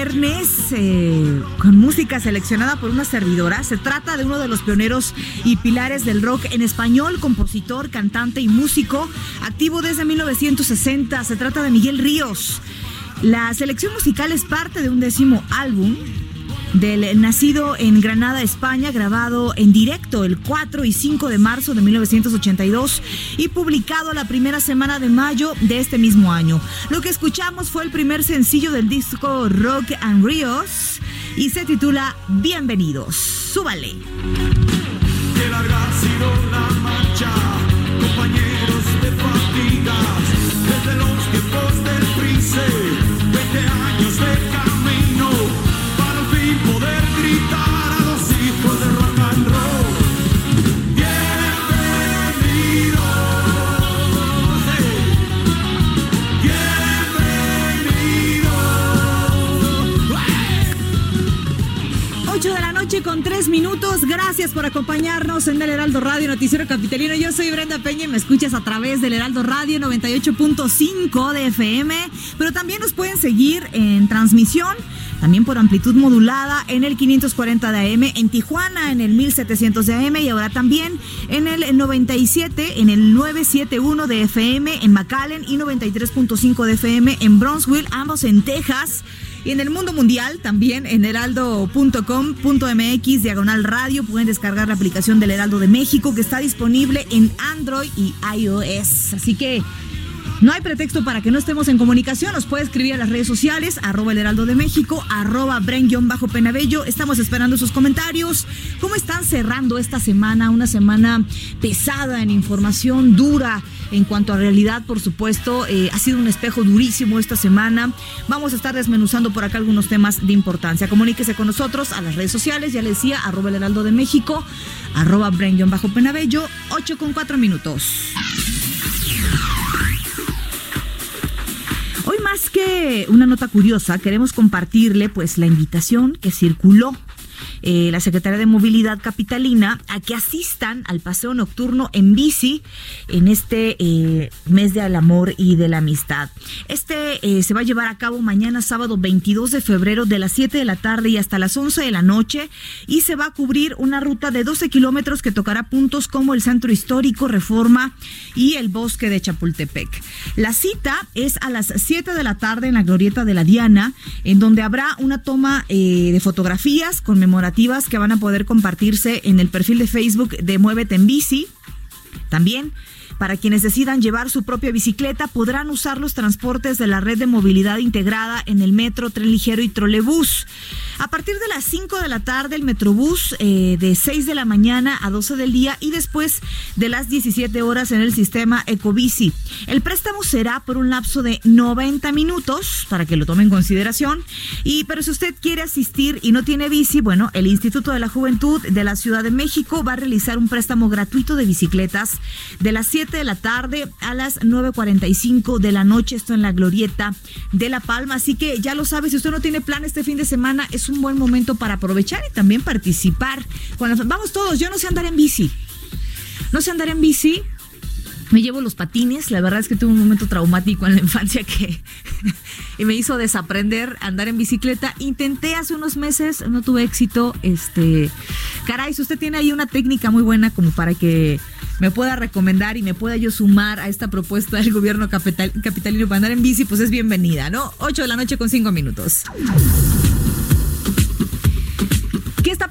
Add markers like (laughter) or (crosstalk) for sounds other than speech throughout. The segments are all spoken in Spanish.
Viernes eh, con música seleccionada por una servidora. Se trata de uno de los pioneros y pilares del rock en español, compositor, cantante y músico, activo desde 1960. Se trata de Miguel Ríos. La selección musical es parte de un décimo álbum del nacido en Granada, España, grabado en directo el 4 y 5 de marzo de 1982 y publicado la primera semana de mayo de este mismo año. Lo que escuchamos fue el primer sencillo del disco Rock and Ríos y se titula Bienvenidos. Súbale. Que larga ha sido la marcha, compañeros de fatigas, desde los tiempos del Prince, 20 años de camino, con 3 minutos. Gracias por acompañarnos en el Heraldo Radio Noticiero Capitalino. Yo soy Brenda Peña y me escuchas a través del Heraldo Radio 98.5 de FM. Pero también nos pueden seguir en transmisión, también por amplitud modulada en el 540 de AM, en Tijuana en el 1700 de AM y ahora también en el 97, en el 971 de FM en McAllen y 93.5 de FM en Bronzeville, ambos en Texas. Y en el mundo mundial, también en heraldo.com.mx, diagonal radio, pueden descargar la aplicación del Heraldo de México que está disponible en Android y iOS. Así que no hay pretexto para que no estemos en comunicación. Nos puede escribir a las redes sociales, arroba el heraldo de México, arroba bajo penabello Estamos esperando sus comentarios. ¿Cómo están cerrando esta semana? Una semana pesada en información, dura en cuanto a realidad, por supuesto. Eh, ha sido un espejo durísimo esta semana. Vamos a estar desmenuzando por acá algunos temas de importancia. Comuníquese con nosotros a las redes sociales, ya le decía, arroba el heraldo de México, arroba bajo penabello 8 con 4 minutos. Más que una nota curiosa, queremos compartirle pues la invitación que circuló eh, la Secretaría de Movilidad Capitalina a que asistan al paseo nocturno en bici en este eh, mes del amor y de la amistad. Este eh, se va a llevar a cabo mañana sábado 22 de febrero de las 7 de la tarde y hasta las 11 de la noche y se va a cubrir una ruta de 12 kilómetros que tocará puntos como el Centro Histórico, Reforma y el Bosque de Chapultepec. La cita es a las 7 de la tarde en la Glorieta de la Diana, en donde habrá una toma eh, de fotografías conmemorativas que van a poder compartirse en el perfil de Facebook de Muévete en Bici. También Para quienes decidan llevar su propia bicicleta, podrán usar los transportes de la red de movilidad integrada en el metro, tren ligero y trolebús. A partir de las 5 de la tarde, el metrobús eh, de 6 de la mañana a 12 del día y después de las 17 horas en el sistema Ecobici. El préstamo será por un lapso de 90 minutos para que lo tome en consideración. Y pero si usted quiere asistir y no tiene bici, bueno, el Instituto de la Juventud de la Ciudad de México va a realizar un préstamo gratuito de bicicletas de las 7 de la tarde a las 9.45 de la noche. Esto en la glorieta de La Palma. Así que ya lo sabe, si usted no tiene plan este fin de semana, es un buen momento para aprovechar y también participar. Vamos todos, yo no sé andar en bici. No sé andar en bici, me llevo los patines, la verdad es que tuve un momento traumático en la infancia que (laughs) me hizo desaprender a andar en bicicleta. Intenté hace unos meses, no tuve éxito. Este, caray, si usted tiene ahí una técnica muy buena como para que me pueda recomendar y me pueda yo sumar a esta propuesta del gobierno capitalino para andar en bici, pues es bienvenida, ¿no? 8 de la noche con 5 minutos.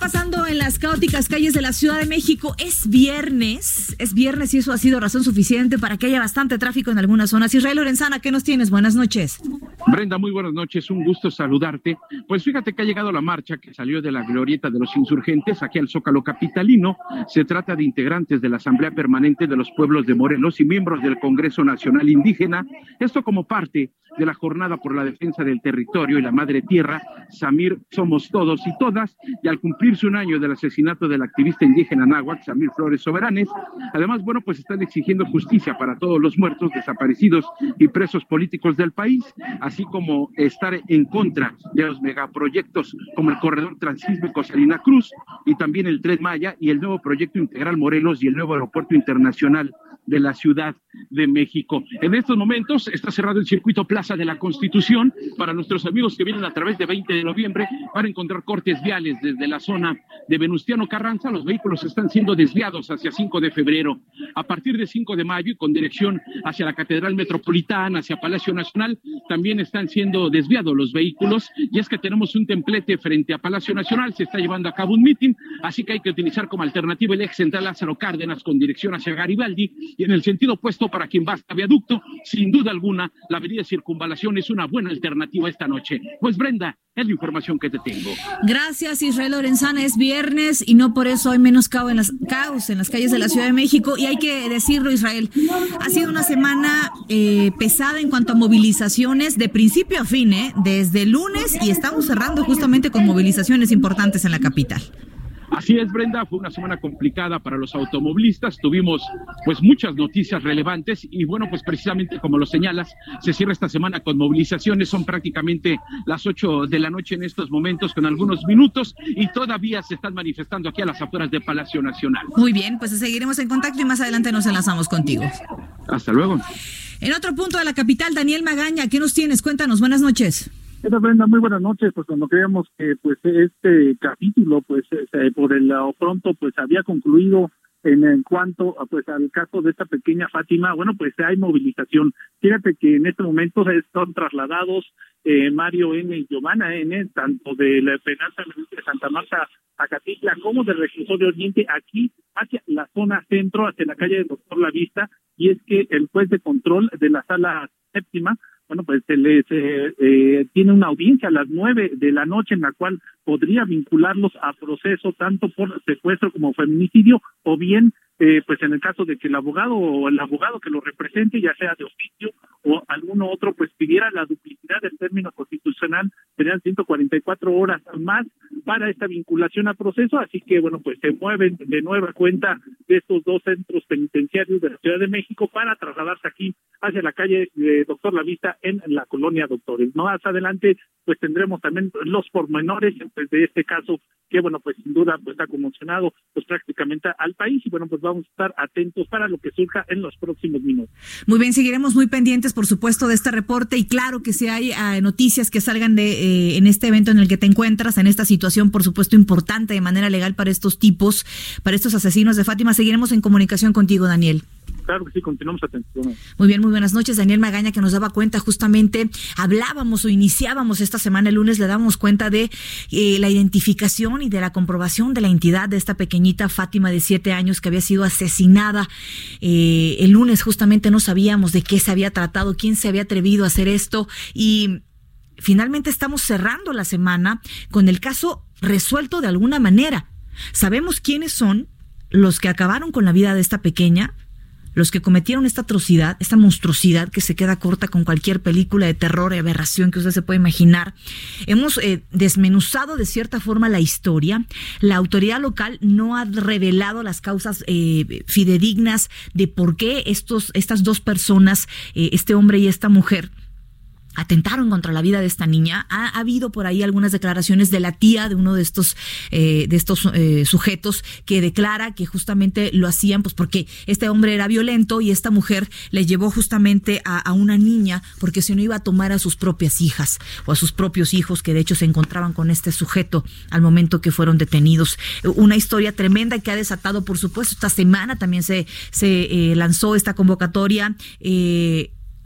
¿Qué está pasando en las caóticas calles de la Ciudad de México? Es viernes, es viernes y eso ha sido razón suficiente para que haya bastante tráfico en algunas zonas. Israel Lorenzana, ¿qué nos tienes? Buenas noches. Brenda, muy buenas noches, un gusto saludarte. Pues fíjate que ha llegado la marcha que salió de la glorieta de los insurgentes aquí al Zócalo Capitalino. Se trata de integrantes de la Asamblea Permanente de los Pueblos de Morelos y miembros del Congreso Nacional Indígena. Esto como parte de la jornada por la defensa del territorio y la madre tierra, Samir Somos Todos y Todas, y al cumplirse un año del asesinato del activista indígena náhuatl, Samir Flores Soberanes, además, bueno, pues están exigiendo justicia para todos los muertos, desaparecidos y presos políticos del país, así como estar en contra de los megaproyectos como el corredor transísmico Salina Cruz y también el Tren Maya y el nuevo proyecto integral Morelos y el nuevo aeropuerto internacional de la Ciudad de México. En estos momentos está cerrado el circuito Plaza de la Constitución para nuestros amigos que vienen a través de 20 de noviembre para encontrar cortes viales desde la zona de Venustiano Carranza. Los vehículos están siendo desviados hacia 5 de febrero. A partir de 5 de mayo y con dirección hacia la Catedral Metropolitana, hacia Palacio Nacional, también están siendo desviados los vehículos. Y es que tenemos un templete frente a Palacio Nacional, se está llevando a cabo un mitin, así que hay que utilizar como alternativa el ex central Lázaro Cárdenas con dirección hacia Garibaldi y en el sentido opuesto para quien va hasta viaducto, sin duda alguna, la avenida Circunvalación es una buena alternativa esta noche. Pues Brenda, es la información que te tengo. Gracias, Israel Lorenzana. Es viernes y no por eso hay menos caos en las, caos en las calles de la Ciudad de México. Y hay que decirlo, Israel, ha sido una semana eh, pesada en cuanto a movilizaciones de principio a fin, ¿eh? desde lunes y estamos cerrando justamente con movilizaciones importantes en la capital. Así es, Brenda, fue una semana complicada para los automovilistas, tuvimos pues muchas noticias relevantes y bueno, pues precisamente como lo señalas, se cierra esta semana con movilizaciones, son prácticamente las 8 de la noche en estos momentos con algunos minutos y todavía se están manifestando aquí a las afueras de Palacio Nacional. Muy bien, pues seguiremos en contacto y más adelante nos enlazamos contigo. Hasta luego. En otro punto de la capital, Daniel Magaña, ¿qué nos tienes? Cuéntanos, buenas noches. Muy buenas noches. Pues cuando creíamos que pues este capítulo, pues eh, por el lado pronto, pues había concluido en, en cuanto pues al caso de esta pequeña Fátima, bueno, pues hay movilización. Fíjate que en este momento están trasladados eh, Mario N. y Giovanna N., tanto de la penal de Santa Marta a Catilla como del reclusorio Oriente, aquí hacia la zona centro, hacia la calle del Doctor La Vista, y es que el juez de control de la sala séptima bueno, pues se les eh, tiene una audiencia a las nueve de la noche en la cual podría vincularlos a proceso tanto por secuestro como feminicidio o bien eh, pues en el caso de que el abogado o el abogado que lo represente, ya sea de oficio o alguno otro, pues pidiera la duplicidad del término constitucional, serían 144 horas más para esta vinculación a proceso, así que bueno, pues se mueven de nueva cuenta de estos dos centros penitenciarios de la Ciudad de México para trasladarse aquí hacia la calle de Doctor La Vista en la colonia Doctores. Más adelante, pues tendremos también los pormenores de este caso que bueno, pues sin duda pues ha conmocionado pues prácticamente al país y bueno, pues vamos a estar atentos para lo que surja en los próximos minutos. Muy bien, seguiremos muy pendientes, por supuesto, de este reporte y claro que si hay ah, noticias que salgan de eh, en este evento en el que te encuentras, en esta situación, por supuesto, importante de manera legal para estos tipos, para estos asesinos de Fátima, seguiremos en comunicación contigo, Daniel. Claro que sí, continuamos atención. Muy bien, muy buenas noches. Daniel Magaña, que nos daba cuenta justamente, hablábamos o iniciábamos esta semana, el lunes, le dábamos cuenta de eh, la identificación y de la comprobación de la entidad de esta pequeñita Fátima de siete años que había sido asesinada. Eh, el lunes justamente no sabíamos de qué se había tratado, quién se había atrevido a hacer esto y finalmente estamos cerrando la semana con el caso resuelto de alguna manera. Sabemos quiénes son los que acabaron con la vida de esta pequeña, los que cometieron esta atrocidad, esta monstruosidad que se queda corta con cualquier película de terror y aberración que usted se puede imaginar. Hemos eh, desmenuzado de cierta forma la historia. La autoridad local no ha revelado las causas eh, fidedignas de por qué estos, estas dos personas, eh, este hombre y esta mujer, atentaron contra la vida de esta niña. Ha, habido por ahí algunas declaraciones de la tía de uno de estos eh, de estos eh, sujetos que declara que justamente lo hacían pues porque este hombre era violento y esta mujer le llevó justamente a, una niña porque si no iba a tomar a sus propias hijas o a sus propios hijos que de hecho se encontraban con este sujeto al momento que fueron detenidos. Una historia tremenda que ha desatado por supuesto esta semana también se se eh, lanzó esta convocatoria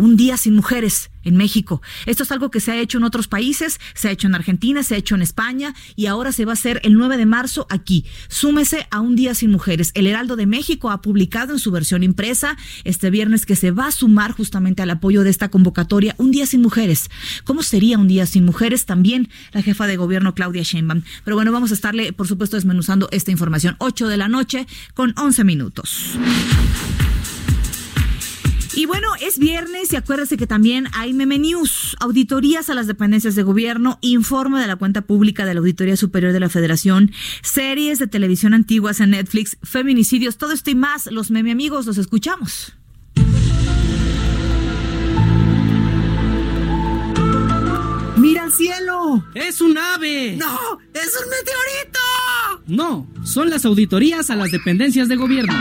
un día sin mujeres en México. Esto es algo que se ha hecho en otros países, se ha hecho en Argentina, se ha hecho en España y ahora se va a hacer el 9 de marzo aquí. Súmese a un día sin mujeres. El Heraldo de México ha publicado en su versión impresa este viernes que se va a sumar justamente al apoyo de esta convocatoria Un día sin mujeres. ¿Cómo sería un día sin mujeres? También la jefa de gobierno Claudia Sheinbaum. Pero bueno, vamos a estarle, por supuesto, desmenuzando esta información. 8 de la noche con 11 minutos. Y bueno, es viernes y acuérdese que también hay Meme News, auditorías a las dependencias de gobierno, informe de la cuenta pública de la Auditoría Superior de la Federación, series de televisión antiguas en Netflix, feminicidios, todo esto y más. Los Meme Amigos, los escuchamos. ¡Mira al cielo! ¡Es un ave! ¡No! ¡Es un meteorito! No, son las auditorías a las dependencias de gobierno.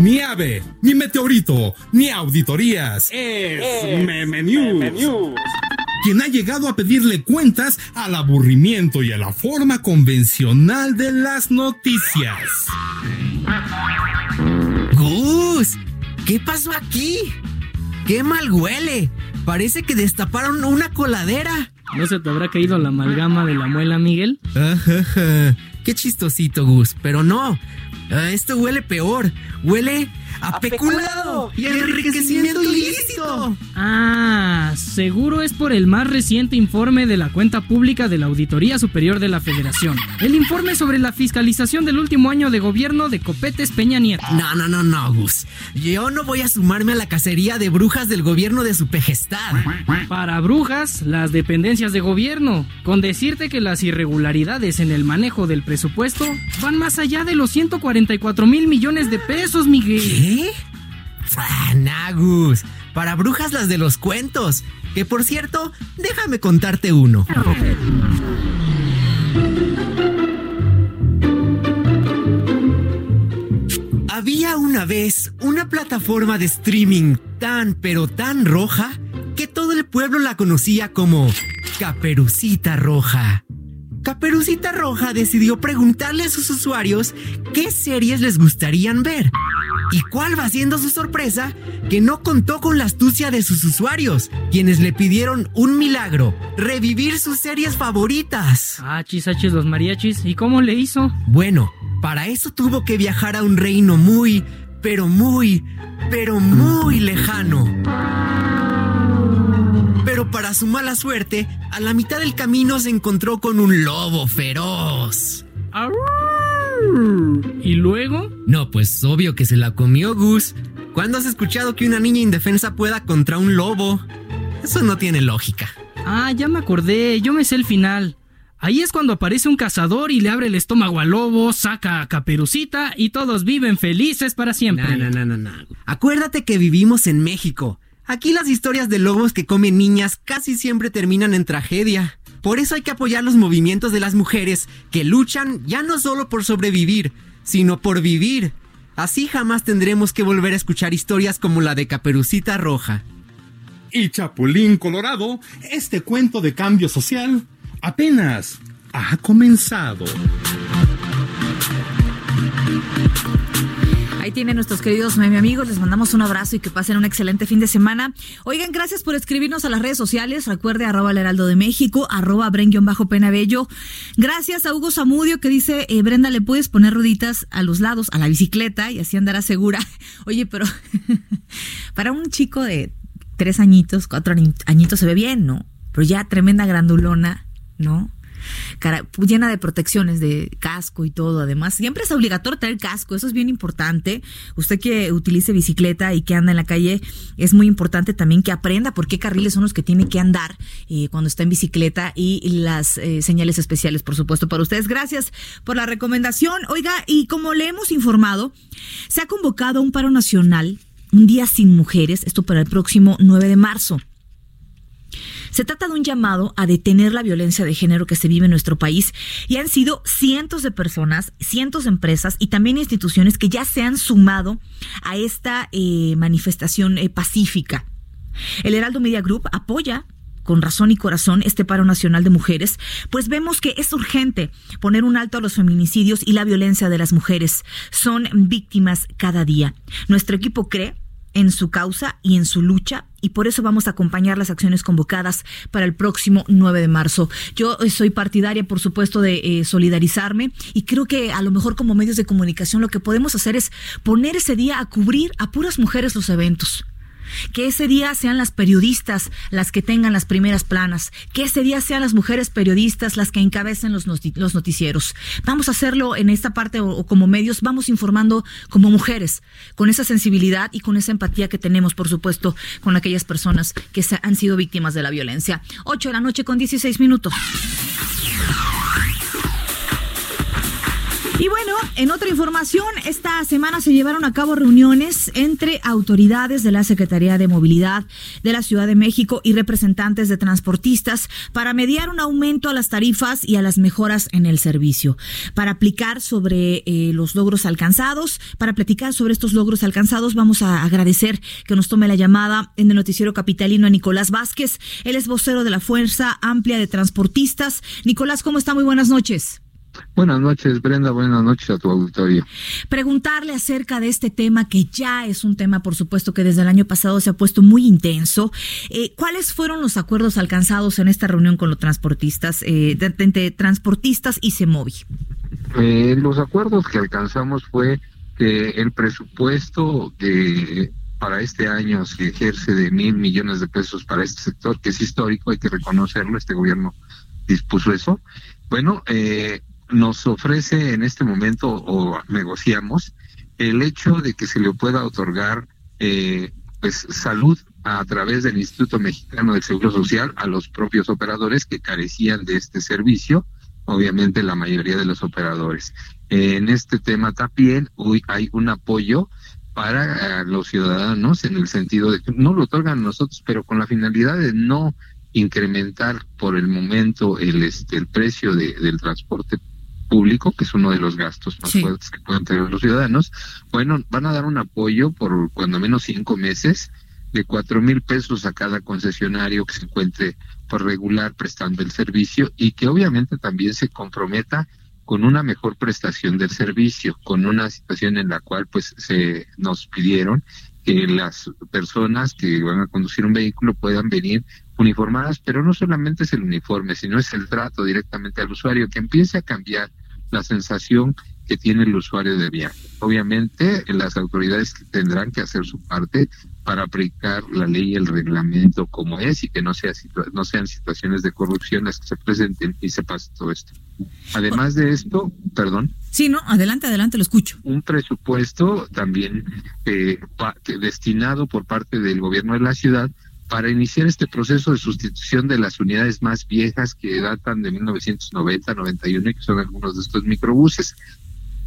Ni ave, ni meteorito, ni auditorías. Es, es Meme News. Meme News. Quien ha llegado a pedirle cuentas al aburrimiento y a la forma convencional de las noticias. Gus, ¿qué pasó aquí? ¡Qué mal huele! Parece que destaparon una coladera. ¿No se te habrá caído la amalgama de la muela, Miguel? (laughs) Qué chistosito, Gus. Pero no. Esto huele peor. Huele a, a peculado y enriquecimiento ilícito. Ah, seguro es por el más reciente informe de la cuenta pública de la Auditoría Superior de la Federación. El informe sobre la fiscalización del último año de gobierno de Copetes Peña Nieto. No, no, no, no, Gus. Yo no voy a sumarme a la cacería de brujas del gobierno de su pejestad. Para brujas, las dependencias de gobierno. Con decirte que las irregularidades en el manejo del presupuesto van más allá de los 144 mil millones de pesos, Miguel. ¿Qué? Ah, Nagus, para brujas las de los cuentos. Que por cierto, déjame contarte uno. Había una vez una plataforma de streaming tan pero tan roja que todo el pueblo la conocía como Caperucita Roja. Caperucita Roja decidió preguntarle a sus usuarios qué series les gustarían ver. ¿Y cuál va siendo su sorpresa? Que no contó con la astucia de sus usuarios, quienes le pidieron un milagro, revivir sus series favoritas. Ah, chisachis los mariachis, ¿y cómo le hizo? Bueno, para eso tuvo que viajar a un reino muy, pero muy, pero muy lejano. Pero para su mala suerte, a la mitad del camino se encontró con un lobo feroz. ¿Y luego? No, pues obvio que se la comió Gus. ¿Cuándo has escuchado que una niña indefensa pueda contra un lobo? Eso no tiene lógica. Ah, ya me acordé, yo me sé el final. Ahí es cuando aparece un cazador y le abre el estómago al lobo, saca a Caperucita y todos viven felices para siempre. No, no, no, no, no. Acuérdate que vivimos en México. Aquí las historias de lobos que comen niñas casi siempre terminan en tragedia. Por eso hay que apoyar los movimientos de las mujeres que luchan ya no solo por sobrevivir, sino por vivir. Así jamás tendremos que volver a escuchar historias como la de Caperucita Roja. Y Chapulín Colorado, este cuento de cambio social apenas ha comenzado. Ahí tienen nuestros queridos meme amigos, les mandamos un abrazo y que pasen un excelente fin de semana. Oigan, gracias por escribirnos a las redes sociales. Recuerde arroba el heraldo de México, arroba bajo penabello. Gracias a Hugo Zamudio que dice, eh, Brenda, le puedes poner rueditas a los lados, a la bicicleta y así andará segura. (laughs) Oye, pero (laughs) para un chico de tres añitos, cuatro añitos se ve bien, ¿no? Pero ya tremenda grandulona, ¿no? Cara, llena de protecciones, de casco y todo. Además, siempre es obligatorio tener casco, eso es bien importante. Usted que utilice bicicleta y que anda en la calle, es muy importante también que aprenda por qué carriles son los que tiene que andar eh, cuando está en bicicleta y las eh, señales especiales, por supuesto, para ustedes. Gracias por la recomendación. Oiga, y como le hemos informado, se ha convocado un paro nacional, un día sin mujeres, esto para el próximo 9 de marzo. Se trata de un llamado a detener la violencia de género que se vive en nuestro país y han sido cientos de personas, cientos de empresas y también instituciones que ya se han sumado a esta eh, manifestación eh, pacífica. El Heraldo Media Group apoya con razón y corazón este paro nacional de mujeres, pues vemos que es urgente poner un alto a los feminicidios y la violencia de las mujeres. Son víctimas cada día. Nuestro equipo cree en su causa y en su lucha y por eso vamos a acompañar las acciones convocadas para el próximo 9 de marzo. Yo eh, soy partidaria, por supuesto, de eh, solidarizarme y creo que a lo mejor como medios de comunicación lo que podemos hacer es poner ese día a cubrir a puras mujeres los eventos. Que ese día sean las periodistas las que tengan las primeras planas. Que ese día sean las mujeres periodistas las que encabecen los, los noticieros. Vamos a hacerlo en esta parte o, como medios, vamos informando como mujeres, con esa sensibilidad y con esa empatía que tenemos, por supuesto, con aquellas personas que han sido víctimas de la violencia. 8 de la noche con 16 minutos. Y bueno, en otra información, esta semana se llevaron a cabo reuniones entre autoridades de la Secretaría de Movilidad de la Ciudad de México y representantes de transportistas para mediar un aumento a las tarifas y a las mejoras en el servicio, para aplicar sobre eh, los logros alcanzados. Para platicar sobre estos logros alcanzados, vamos a agradecer que nos tome la llamada en el noticiero capitalino a Nicolás Vázquez. Él es vocero de la Fuerza Amplia de Transportistas. Nicolás, ¿cómo está? Muy buenas noches. Buenas noches, Brenda. Buenas noches a tu auditorio. Preguntarle acerca de este tema, que ya es un tema, por supuesto, que desde el año pasado se ha puesto muy intenso. Eh, ¿Cuáles fueron los acuerdos alcanzados en esta reunión con los transportistas, eh, entre transportistas y CEMOVI? Eh, los acuerdos que alcanzamos fue que el presupuesto de para este año se ejerce de mil millones de pesos para este sector, que es histórico, hay que reconocerlo, este gobierno dispuso eso. Bueno, eh, nos ofrece en este momento o negociamos el hecho de que se le pueda otorgar eh, pues salud a través del Instituto Mexicano del Seguro Social a los propios operadores que carecían de este servicio, obviamente la mayoría de los operadores. En este tema también hoy hay un apoyo para eh, los ciudadanos en el sentido de que no lo otorgan nosotros, pero con la finalidad de no incrementar por el momento el este el precio de, del transporte público, que es uno de los gastos más fuertes que pueden tener los ciudadanos, bueno, van a dar un apoyo por cuando menos cinco meses de cuatro mil pesos a cada concesionario que se encuentre por regular prestando el servicio y que obviamente también se comprometa con una mejor prestación del servicio, con una situación en la cual pues se nos pidieron que las personas que van a conducir un vehículo puedan venir uniformadas, pero no solamente es el uniforme, sino es el trato directamente al usuario, que empiece a cambiar la sensación que tiene el usuario de viaje. Obviamente, las autoridades tendrán que hacer su parte para aplicar la ley y el reglamento como es y que no, sea, no sean situaciones de corrupción las que se presenten y se pase todo esto. Además de esto, perdón. Sí, no, adelante, adelante, lo escucho. Un presupuesto también eh, destinado por parte del gobierno de la ciudad para iniciar este proceso de sustitución de las unidades más viejas que datan de 1990, 91 y que son algunos de estos microbuses.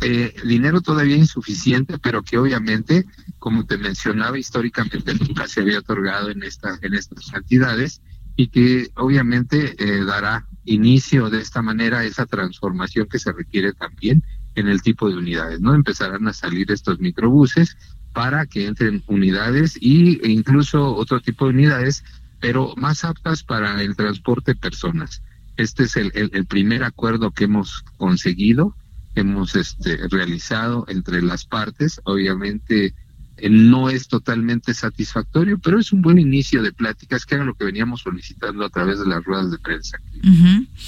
Eh, dinero todavía insuficiente, pero que obviamente, como te mencionaba, históricamente (laughs) nunca se había otorgado en, esta, en estas cantidades y que obviamente eh, dará inicio de esta manera a esa transformación que se requiere también en el tipo de unidades, ¿no? Empezarán a salir estos microbuses para que entren unidades y, e incluso otro tipo de unidades, pero más aptas para el transporte de personas. Este es el, el, primer acuerdo que hemos conseguido hemos este, realizado entre las partes. Obviamente eh, no es totalmente satisfactorio, pero es un buen inicio de pláticas que hagan lo que veníamos solicitando a través de las ruedas de prensa.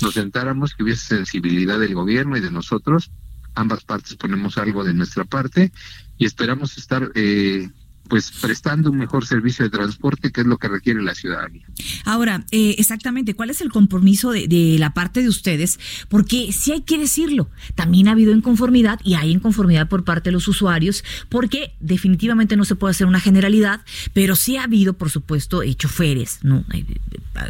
Nos sentáramos, que hubiese sensibilidad del gobierno y de nosotros, ambas partes ponemos algo de nuestra parte y esperamos estar eh, pues prestando un mejor servicio de transporte, que es lo que requiere la ciudadanía. Ahora, eh, exactamente, ¿cuál es el compromiso de, la parte de ustedes? Porque sí hay que decirlo, también ha habido inconformidad y hay inconformidad por parte de los usuarios, porque definitivamente no se puede hacer una generalidad, pero sí ha habido, por supuesto, eh, choferes, ¿no? Eh,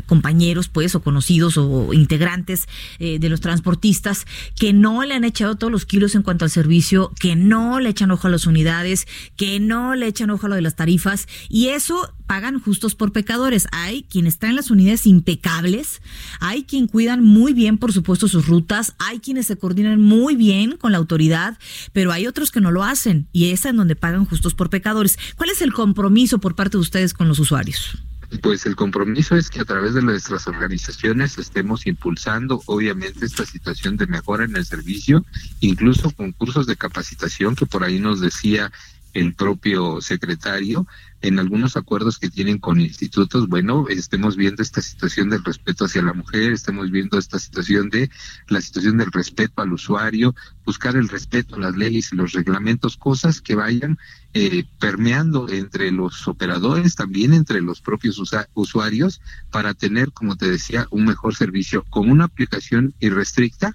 compañeros, pues, o conocidos o integrantes de los transportistas que no le han echado todos los kilos en cuanto al servicio, que no le echan ojo a las unidades, que no le echan ojo lo de las tarifas y eso pagan justos por pecadores. Hay quienes traen las unidades impecables, hay quien cuidan muy bien, por supuesto, sus rutas, hay quienes se coordinan muy bien con la autoridad, pero hay otros que no lo hacen y es en donde pagan justos por pecadores. ¿Cuál es el compromiso por parte de ustedes con los usuarios? Pues el compromiso es que a través de nuestras organizaciones estemos impulsando, obviamente, esta situación de mejora en el servicio, incluso con cursos de capacitación que por ahí nos decía el propio secretario en algunos acuerdos que tienen con institutos, bueno, estemos viendo esta situación del respeto hacia la mujer, estemos viendo esta situación de la situación del respeto al usuario, buscar el respeto a las leyes y los reglamentos, cosas que vayan eh, permeando entre los operadores, también entre los propios usuarios, para tener, como te decía, un mejor servicio con una aplicación irrestricta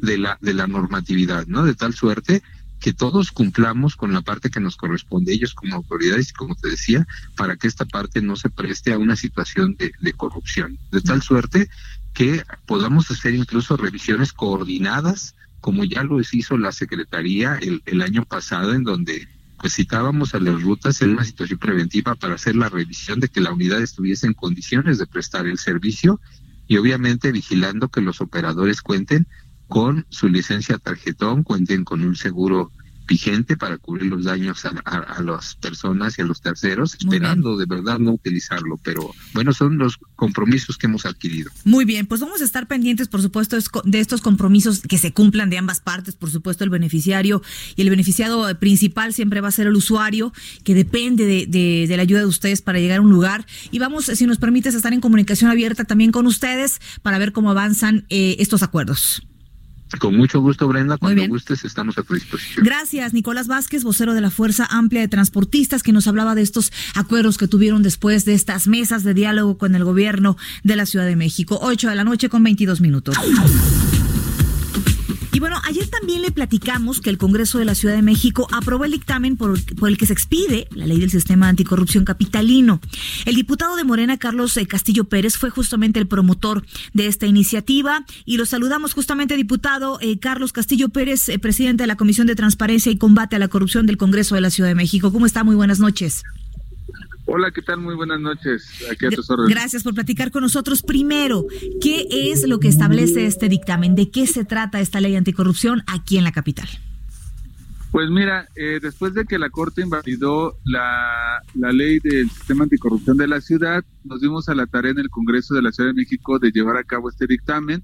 de la de la normatividad, ¿no? De tal suerte que todos cumplamos con la parte que nos corresponde ellos como autoridades y como te decía, para que esta parte no se preste a una situación de, corrupción. De tal suerte que podamos hacer incluso revisiones coordinadas, como ya lo hizo la Secretaría el, el año pasado, en donde pues citábamos a las rutas en una situación preventiva para hacer la revisión de que la unidad estuviese en condiciones de prestar el servicio y obviamente vigilando que los operadores cuenten con su licencia tarjetón, cuenten con un seguro vigente para cubrir los daños a, las personas y a los terceros, esperando de verdad no utilizarlo. Pero bueno, son los compromisos que hemos adquirido. Muy bien, pues vamos a estar pendientes, por supuesto, de estos compromisos que se cumplan de ambas partes. Por supuesto, el beneficiario y el beneficiado principal siempre va a ser el usuario, que depende de, la ayuda de ustedes para llegar a un lugar. Y vamos, si nos permites, estar en comunicación abierta también con ustedes para ver cómo avanzan eh, estos acuerdos. Con mucho gusto, Brenda. Cuando gustes, estamos a tu disposición. Gracias, Nicolás Vázquez, vocero de la Fuerza Amplia de Transportistas, que nos hablaba de estos acuerdos que tuvieron después de estas mesas de diálogo con el gobierno de la Ciudad de México. 8 de la noche con 22 minutos. Y bueno, ayer también le platicamos que el Congreso de la Ciudad de México aprobó el dictamen por, el que se expide la ley del sistema anticorrupción capitalino. El diputado de Morena, Carlos eh, Castillo Pérez, fue justamente el promotor de esta iniciativa y lo saludamos justamente, diputado eh, Carlos Castillo Pérez, eh, presidente de la Comisión de Transparencia y Combate a la Corrupción del Congreso de la Ciudad de México. ¿Cómo está? Muy buenas noches. Hola, ¿qué tal? Muy buenas noches. Aquí a tus órdenes. Gracias por platicar con nosotros. Primero, ¿qué es lo que establece este dictamen? ¿De qué se trata esta ley anticorrupción aquí en la capital? Pues mira, eh, después de que la Corte invalidó la, la ley del sistema anticorrupción de la ciudad, nos dimos a la tarea en el Congreso de la Ciudad de México de llevar a cabo este dictamen.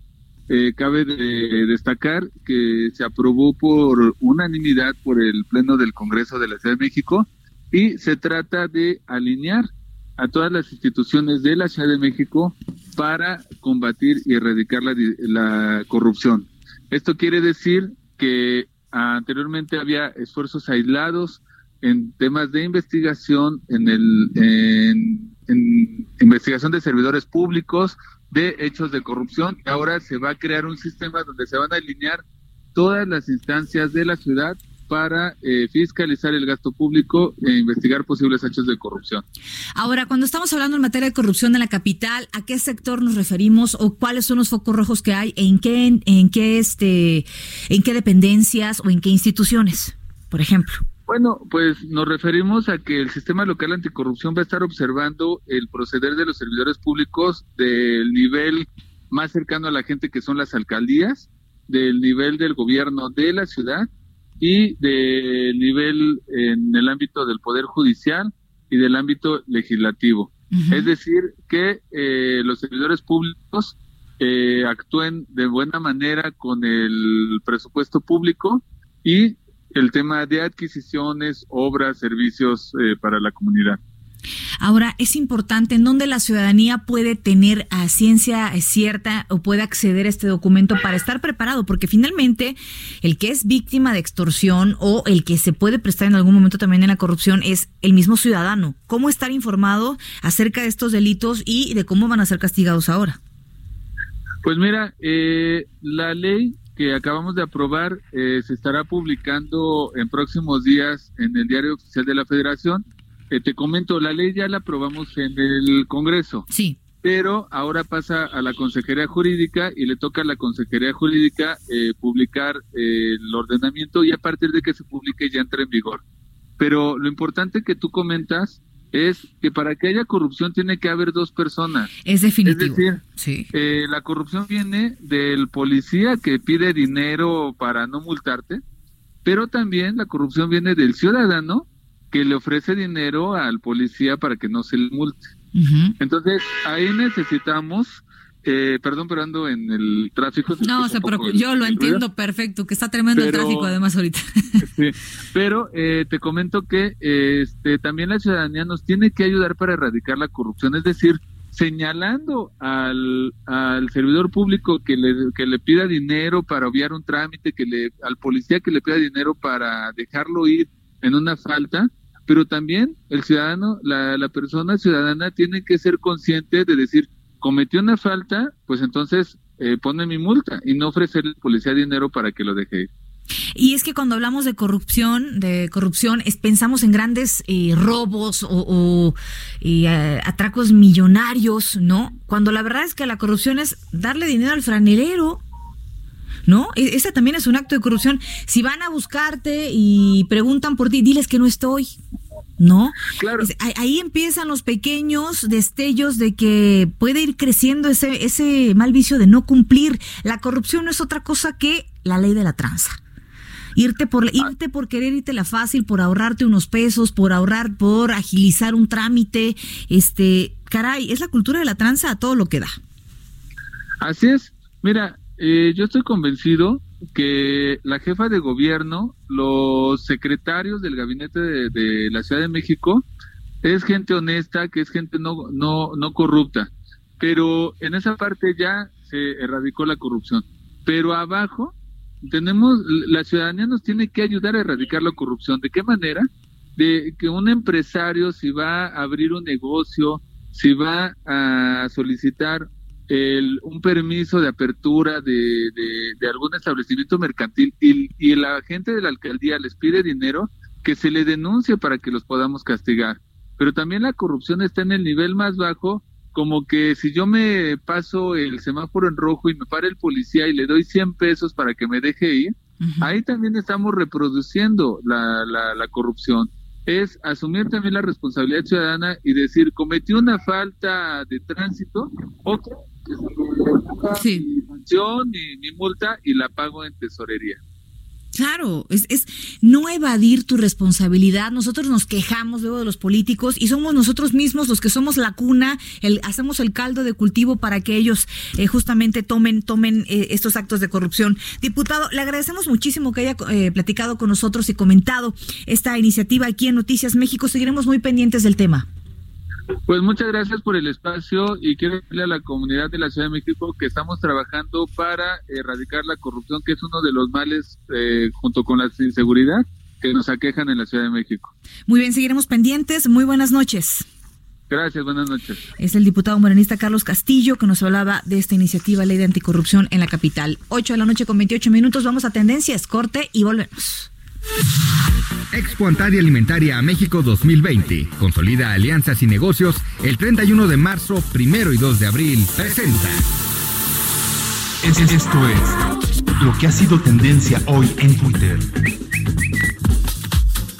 Eh, cabe de destacar que se aprobó por unanimidad por el Pleno del Congreso de la Ciudad de México y se trata de alinear a todas las instituciones de la Ciudad de México para combatir y erradicar la, corrupción. Esto quiere decir que anteriormente había esfuerzos aislados en temas de investigación, en, el, en, investigación de servidores públicos, de hechos de corrupción. Ahora se va a crear un sistema donde se van a alinear todas las instancias de la ciudad para eh, fiscalizar el gasto público e investigar posibles hechos de corrupción. Ahora, cuando estamos hablando en materia de corrupción en la capital, ¿a qué sector nos referimos o cuáles son los focos rojos que hay? ¿En qué, en qué, este, en qué dependencias o en qué instituciones, por ejemplo? Bueno, pues nos referimos a que el sistema local anticorrupción va a estar observando el proceder de los servidores públicos del nivel más cercano a la gente que son las alcaldías, del nivel del gobierno de la ciudad y del nivel en el ámbito del Poder Judicial y del ámbito legislativo. Es decir, que eh, los servidores públicos eh, actúen de buena manera con el presupuesto público y el tema de adquisiciones, obras, servicios eh, para la comunidad. Ahora, es importante en dónde la ciudadanía puede tener a ciencia cierta o puede acceder a este documento para estar preparado, porque finalmente el que es víctima de extorsión o el que se puede prestar en algún momento también en la corrupción es el mismo ciudadano. ¿Cómo estar informado acerca de estos delitos y de cómo van a ser castigados ahora? Pues mira, eh, la ley que acabamos de aprobar eh, se estará publicando en próximos días en el Diario Oficial de la Federación eh, te comento, la ley ya la aprobamos en el Congreso. Sí. Pero ahora pasa a la Consejería Jurídica y le toca a la Consejería Jurídica eh, publicar eh, el ordenamiento y a partir de que se publique ya entra en vigor. Pero lo importante que tú comentas es que para que haya corrupción tiene que haber dos personas. Es definitivo. Es decir, sí. la corrupción viene del policía que pide dinero para no multarte, pero también la corrupción viene del ciudadano que le ofrece dinero al policía para que no se le multe. Entonces, ahí necesitamos, eh, perdón, pero ando en el tráfico. No, se preocupe, yo lo entiendo perfecto, que está tremendo el tráfico además ahorita. (laughs) Sí, pero eh, te comento que este, también la ciudadanía nos tiene que ayudar para erradicar la corrupción, es decir, señalando al, al servidor público que le, que le pida dinero para obviar un trámite, que le, al policía que le pida dinero para dejarlo ir en una falta, pero también el ciudadano, la, la persona ciudadana tiene que ser consciente de decir, cometió una falta, pues entonces eh, pone mi multa y no ofrecerle al policía dinero para que lo deje ir. Y es que cuando hablamos de corrupción, de corrupción, es, pensamos en grandes eh, robos o, eh, atracos millonarios, ¿no? Cuando la verdad es que la corrupción es darle dinero al franelero, ¿no? E, ese también es un acto de corrupción. Si van a buscarte y preguntan por ti, diles que no estoy. ¿No? Claro. ahí empiezan los pequeños destellos de que puede ir creciendo ese, ese mal vicio de no cumplir. La corrupción no es otra cosa que la ley de la tranza. Irte por, irte por querer irte la fácil, por ahorrarte unos pesos, por ahorrar, por agilizar un trámite. Este, caray, es la cultura de la tranza a todo lo que da. Así es. Mira, eh, yo estoy convencido que la jefa de gobierno, los secretarios del gabinete de, la Ciudad de México, es gente honesta, que es gente no, no, no corrupta. Pero en esa parte ya se erradicó la corrupción. Pero abajo tenemos, la ciudadanía nos tiene que ayudar a erradicar la corrupción. ¿De qué manera? De que un empresario, si va a abrir un negocio, si va a solicitar el, un permiso de apertura de, de, algún establecimiento mercantil y, y la gente de la alcaldía les pide dinero, que se le denuncie para que los podamos castigar. Pero también la corrupción está en el nivel más bajo, como que si yo me paso el semáforo en rojo y me para el policía y le doy 100 pesos para que me deje ir, ahí también estamos reproduciendo la, la, la corrupción es asumir también la responsabilidad ciudadana y decir, cometí una falta de tránsito, ok, sí. mi mi, multa y la pago en tesorería. Claro, es, es, no evadir tu responsabilidad. Nosotros nos quejamos luego de los políticos y somos nosotros mismos los que somos la cuna, el, hacemos el caldo de cultivo para que ellos eh, justamente tomen, tomen eh, estos actos de corrupción. Diputado, le agradecemos muchísimo que haya eh, platicado con nosotros y comentado esta iniciativa aquí en Noticias México. Seguiremos muy pendientes del tema. Pues muchas gracias por el espacio y quiero decirle a la comunidad de la Ciudad de México que estamos trabajando para erradicar la corrupción, que es uno de los males eh, junto con la inseguridad que nos aquejan en la Ciudad de México. Muy bien, seguiremos pendientes. Muy buenas noches. Gracias, buenas noches. Es el diputado morenista Carlos Castillo que nos hablaba de esta iniciativa Ley de Anticorrupción en la capital. 8 de la noche con 28 minutos. Vamos a tendencias, corte y volvemos. Expo Antaria Alimentaria a México 2020. Consolida alianzas y negocios el 31 de marzo, primero y 2 de abril. Presenta. Esto es lo que ha sido tendencia hoy en Twitter.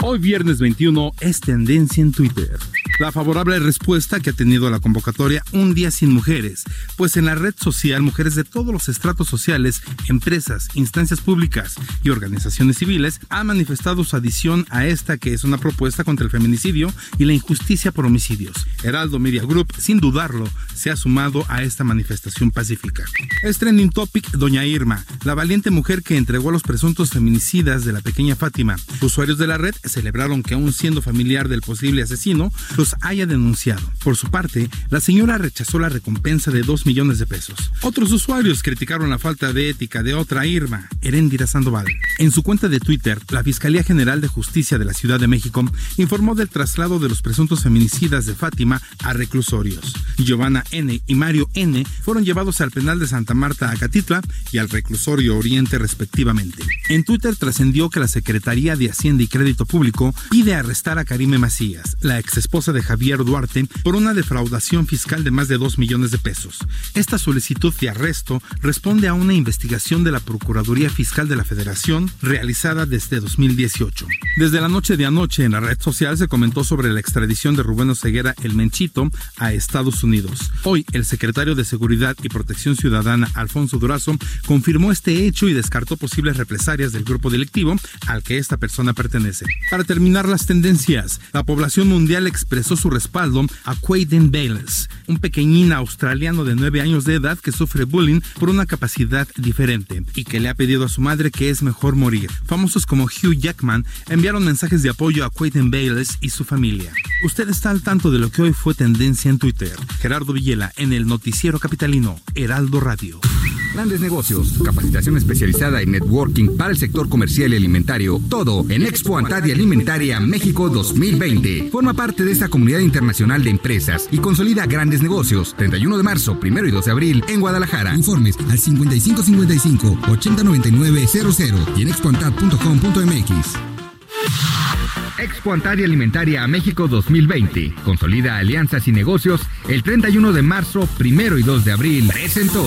Hoy viernes 21 es tendencia en Twitter la favorable respuesta que ha tenido la convocatoria Un Día Sin Mujeres, pues en la red social mujeres de todos los estratos sociales, empresas, instancias públicas y organizaciones civiles han manifestado su adición a esta que es una propuesta contra el feminicidio y la injusticia por homicidios. Heraldo Media Group, sin dudarlo, se ha sumado a esta manifestación pacífica. Es trending topic Doña Irma, la valiente mujer que entregó a los presuntos feminicidas de la pequeña Fátima. Usuarios de la red celebraron que aún siendo familiar del posible asesino, los haya denunciado. Por su parte, la señora rechazó la recompensa de 2 millones de pesos. Otros usuarios criticaron la falta de ética de otra Irma, Erendira Sandoval. En su cuenta de Twitter, la Fiscalía General de Justicia de la Ciudad de México informó del traslado de los presuntos feminicidas de Fátima a reclusorios. Giovanna N. y Mario N. fueron llevados al penal de Santa Marta Acatitla y al reclusorio Oriente respectivamente. En Twitter trascendió que la Secretaría de Hacienda y Crédito Público pide arrestar a Karime Macías, la ex de Javier Duarte, por una defraudación fiscal de más de 2 millones de pesos. Esta solicitud de arresto responde a una investigación de la Procuraduría Fiscal de la Federación realizada desde 2018. Desde la noche de anoche en la red social se comentó sobre la extradición de Rubén Oseguera el Menchito a Estados Unidos. Hoy el secretario de Seguridad y Protección Ciudadana Alfonso Durazo confirmó este hecho y descartó posibles represalias del grupo delictivo al que esta persona pertenece. Para terminar las tendencias, la población mundial expresó su respaldo a Quaden Bales, un pequeñín australiano de 9 años de edad que sufre bullying por una capacidad diferente y que le ha pedido a su madre que es mejor morir. Famosos como Hugh Jackman enviaron mensajes de apoyo a Quaden Bales y su familia. Usted está al tanto de lo que hoy fue tendencia en Twitter. Gerardo Villela en el noticiero capitalino Heraldo Radio. Grandes negocios, capacitación especializada en networking para el sector comercial y alimentario. Todo en Expo Antadia Alimentaria México 2020. Forma parte de esta comunidad internacional de empresas y consolida grandes negocios. 31 de marzo, 1 y 2 de abril en Guadalajara. Informes al 5555 809900 y en expoantad.com.mx. Expo Antaria Alimentaria México 2020. Consolida alianzas y negocios. El 31 de marzo, 1 y 2 de abril. Presentó.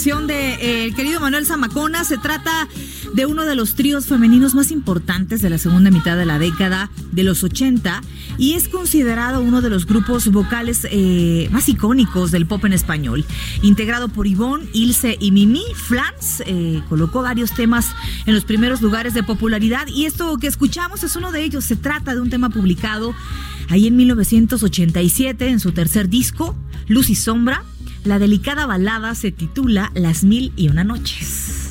De eh, querido Manuel Zamacona. Se trata de uno de los tríos femeninos más importantes de la segunda mitad de la década de los 80 y es considerado uno de los grupos vocales eh, más icónicos del pop en español. Integrado por Ivonne, Ilse y Mimi, Flans eh, colocó varios temas en los primeros lugares de popularidad y esto que escuchamos es uno de ellos. Se trata de un tema publicado ahí en 1987 en su tercer disco, Luz y Sombra. La delicada balada se titula Las Mil y Una Noches.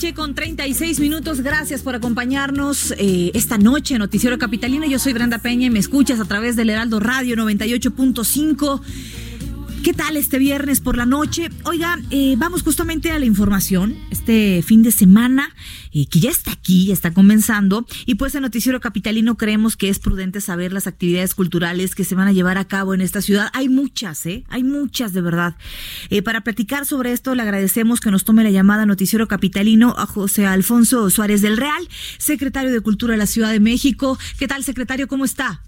Noche con 36 minutos. Gracias por acompañarnos eh, esta noche Noticiero Capitalino. Yo soy Brenda Peña y me escuchas a través del Heraldo Radio 98.5. ¿Qué tal este viernes por la noche? Oiga, eh, vamos justamente a la información. Este fin de semana, eh, que ya está aquí, ya está comenzando, y pues en Noticiero Capitalino creemos que es prudente saber las actividades culturales que se van a llevar a cabo en esta ciudad. Hay muchas, ¿eh? Hay muchas de verdad. Eh, para platicar sobre esto, le agradecemos que nos tome la llamada Noticiero Capitalino a José Alfonso Suárez del Real, secretario de Cultura de la Ciudad de México. ¿Qué tal, secretario? ¿Cómo está?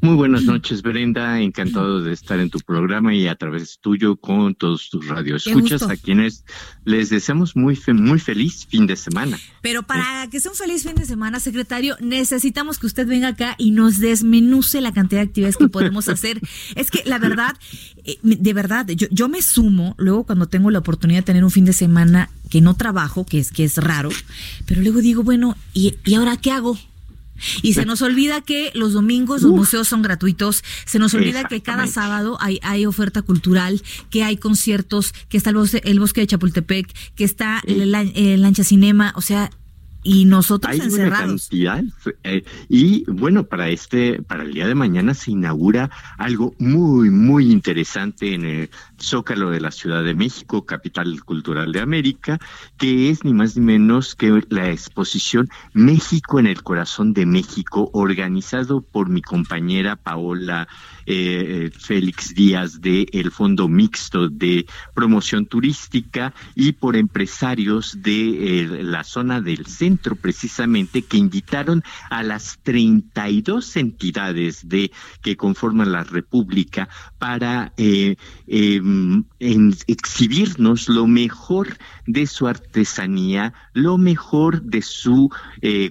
Muy buenas noches, Brenda. Encantado de estar en tu programa y a través tuyo con todos tus radioescuchas, a quienes les deseamos muy, muy feliz fin de semana. Pero para que sea un feliz fin de semana, secretario, necesitamos que usted venga acá y nos desmenuce la cantidad de actividades que podemos hacer. (laughs) Es que la verdad, eh, de verdad, yo, yo me sumo luego cuando tengo la oportunidad de tener un fin de semana que no trabajo, que es, que es raro, pero luego digo, bueno, ¿y, y ahora qué hago? Y se nos olvida que los domingos los museos son gratuitos, se nos olvida que cada sábado hay, hay oferta cultural, que hay conciertos, que está el bosque, el bosque de Chapultepec, que está el, el Lancha Cinema, o sea, y nosotros Hay encerrados. Cantidad, eh, y bueno, para este, para el día de mañana se inaugura algo muy, muy interesante en el Zócalo de la Ciudad de México, capital cultural de América, que es ni más ni menos que la exposición México en el corazón de México, organizado por mi compañera Paola eh, Félix Díaz de el Fondo Mixto de Promoción Turística y por empresarios de eh, la zona del centro precisamente que invitaron a las 32 entidades de que conforman la República para eh, em, exhibirnos lo mejor de su artesanía, lo mejor de su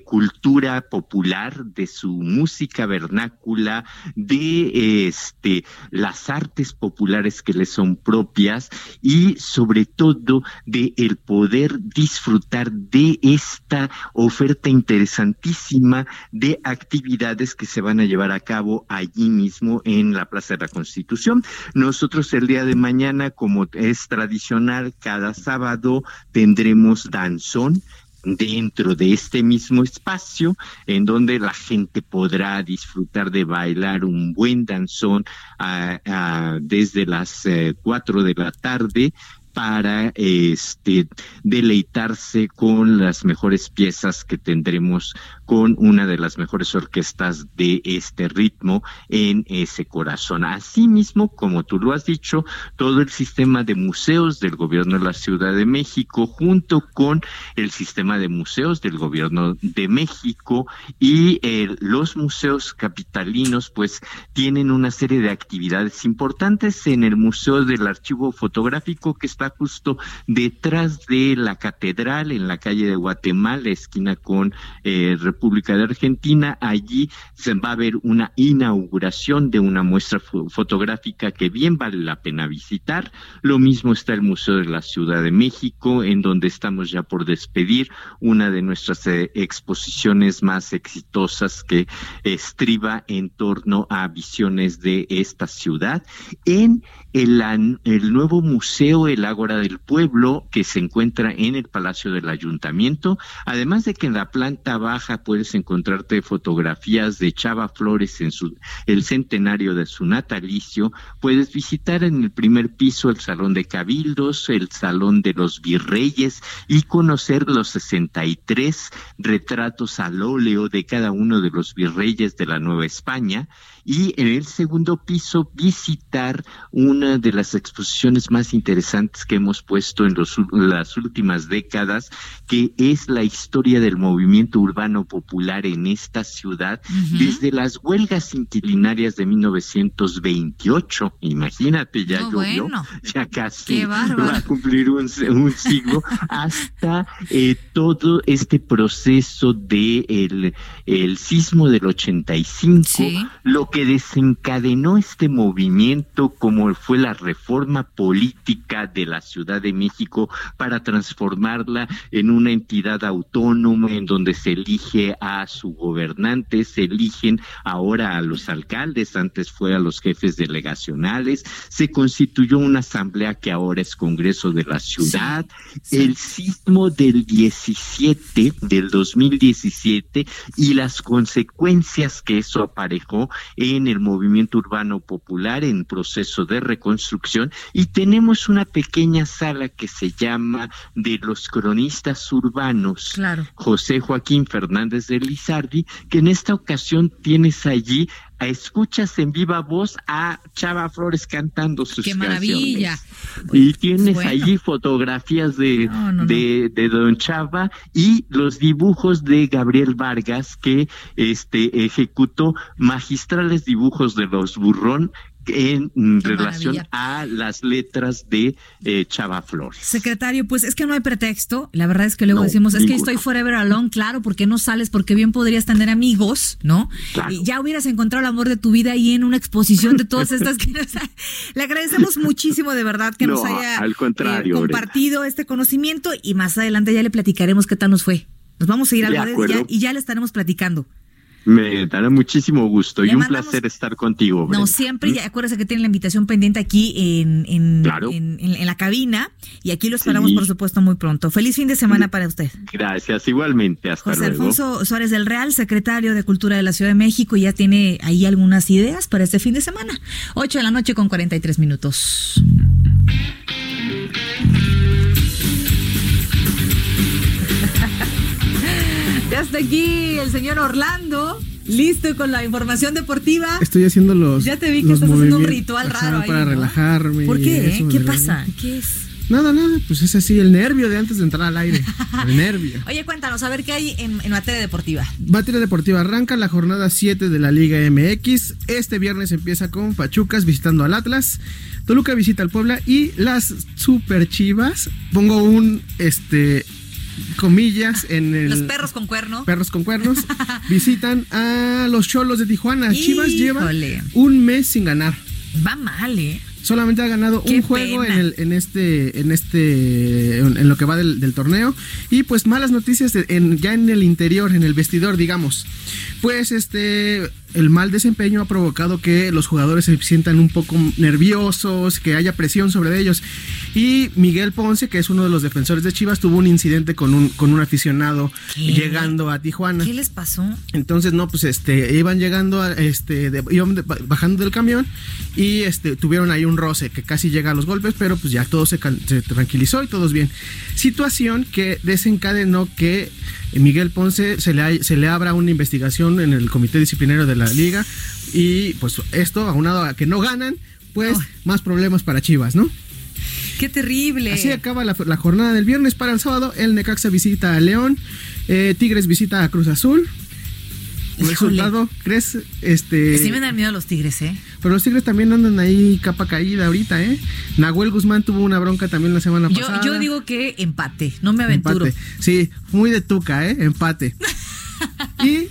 cultura popular, de su música vernácula, de este, las artes populares que le son propias y sobre todo de el poder disfrutar de esta oferta interesantísima de actividades que se van a llevar a cabo allí mismo en la Plaza de la Constitución. Nosotros el día de mañana, como es tradicional, cada sábado tendremos danzón dentro de este mismo espacio en donde la gente podrá disfrutar de bailar un buen danzón ah, ah, desde las eh, cuatro de la tarde para este deleitarse con las mejores piezas que tendremos con una de las mejores orquestas de este ritmo en ese corazón. Asimismo, como tú lo has dicho, todo el sistema de museos del gobierno de la Ciudad de México, junto con el sistema de museos del gobierno de México y eh, los museos capitalinos, pues tienen una serie de actividades importantes en el Museo del Archivo Fotográfico que está justo detrás de la catedral en la calle de Guatemala, esquina con eh, República de Argentina. Allí se va a ver una inauguración de una muestra fotográfica que bien vale la pena visitar. Lo mismo está el Museo de la Ciudad de México, en donde estamos ya por despedir una de nuestras eh, exposiciones más exitosas que estriba en torno a visiones de esta ciudad. En el, el nuevo museo, el Del Pueblo, que se encuentra en el Palacio del Ayuntamiento, además de que en la planta baja puedes encontrarte fotografías de Chava Flores en su, el centenario de su natalicio, puedes visitar en el primer piso el Salón de Cabildos, el Salón de los Virreyes y conocer los 63 retratos al óleo de cada uno de los virreyes de la Nueva España y en el segundo piso visitar una de las exposiciones más interesantes que hemos puesto en los, las últimas décadas, que es la historia del movimiento urbano popular en esta ciudad desde las huelgas inquilinarias de 1928. Imagínate, ya llovió, ya casi va a cumplir un, siglo, hasta eh, todo este proceso de el, sismo del 85, lo que desencadenó este movimiento como fue la reforma política de la la Ciudad de México para transformarla en una entidad autónoma en donde se elige a su gobernante, se eligen ahora a los alcaldes, antes fue a los jefes delegacionales, se constituyó una asamblea que ahora es Congreso de la Ciudad. El sismo del 17, del 2017 y las consecuencias que eso aparejó en el movimiento urbano popular en proceso de reconstrucción y tenemos una pequeña sala que se llama de los cronistas urbanos Claro. José Joaquín Fernández de Lizardi que en esta ocasión tienes allí a escuchas en viva voz a Chava Flores cantando sus ¡Qué maravilla! canciones. Y tienes bueno. allí fotografías de, No, no, no. de, de Don Chava y los dibujos de Gabriel Vargas que este ejecutó magistrales dibujos de los burrón en Qué relación maravilla. a las letras de eh, Chava Flores. Secretario, pues es que no hay pretexto. La verdad es que luego No, decimos, es que estoy forever alone, claro, porque no sales, porque bien podrías tener amigos, ¿no? Claro. Y ya hubieras encontrado el amor de tu vida ahí en una exposición de todas estas que nos ha- Le agradecemos muchísimo de verdad que nos No, haya al contrario, eh, compartido este conocimiento y más adelante ya le platicaremos qué tal nos fue. Nos vamos a ir Guades acuerdo. ya- y ya le estaremos platicando. Me dará muchísimo gusto Le y un mandamos- placer estar contigo. No, siempre, ya acuérdese que tiene la invitación pendiente aquí en, en, Claro. en, en- en la cabina y aquí lo esperamos, Sí. por supuesto, muy pronto. Feliz fin de semana para usted. Gracias, igualmente. Hasta José luego. Alfonso Suárez del Real, secretario de Cultura de la Ciudad de México, ya tiene ahí algunas ideas para este fin de semana. 8 de la noche con 43 minutos. Ya está aquí el señor Orlando, listo con la información deportiva. Estoy haciendo los. Ya te vi que estás haciendo un ritual raro ahí, Para ¿no? relajarme. ¿Por qué? eso eh? ¿Qué pasa? ¿Qué es? Nada, nada, pues es así, el nervio de antes de entrar al aire. (laughs) El nervio. Oye, cuéntanos, a ver qué hay en, en materia deportiva. Materia deportiva arranca la jornada 7 de la Liga MX. Este viernes empieza con Pachucas visitando al Atlas. Toluca visita al Puebla y las Super Chivas. Pongo un este comillas en el Los perros con cuerno. perros con cuernos (laughs) visitan a los Cholos de Tijuana. Chivas lleva un mes sin ganar. Va mal, ¿eh? Solamente ha ganado Qué un juego en, el, en este, en este, en, lo que va del, del torneo. Y pues malas noticias de- en, ya en el interior, en el vestidor, digamos. Pues este, el mal desempeño ha provocado que los jugadores se sientan un poco nerviosos, que haya presión sobre ellos. Y Miguel Ponce, que es uno de los defensores de Chivas, tuvo un incidente con un, con un aficionado ¿Qué? llegando a Tijuana. ¿Qué les pasó? Entonces, no, pues este, iban llegando, a, este, de- iban de- bajando del camión y este, tuvieron ahí un roce que casi llega a los golpes, pero pues ya todo se, tranquilizó y todos bien. Situación que desencadenó que Miguel Ponce se le, se le abra una investigación en el comité disciplinario de la liga y pues esto, aunado a que no ganan, pues más problemas para Chivas, ¿no? Qué terrible. Así acaba la, la jornada del viernes para el sábado. El Necaxa visita a León. eh, Tigres visita a Cruz Azul. Resultado, ¿crees? Este. Sí me dan miedo los tigres, ¿eh? Pero los Tigres también andan ahí capa caída ahorita, ¿eh? Nahuel Guzmán tuvo una bronca también la semana Yo, pasada. yo digo que empate, no me aventuro. Empate. Sí, muy de tuca, ¿eh? Empate. (laughs) y,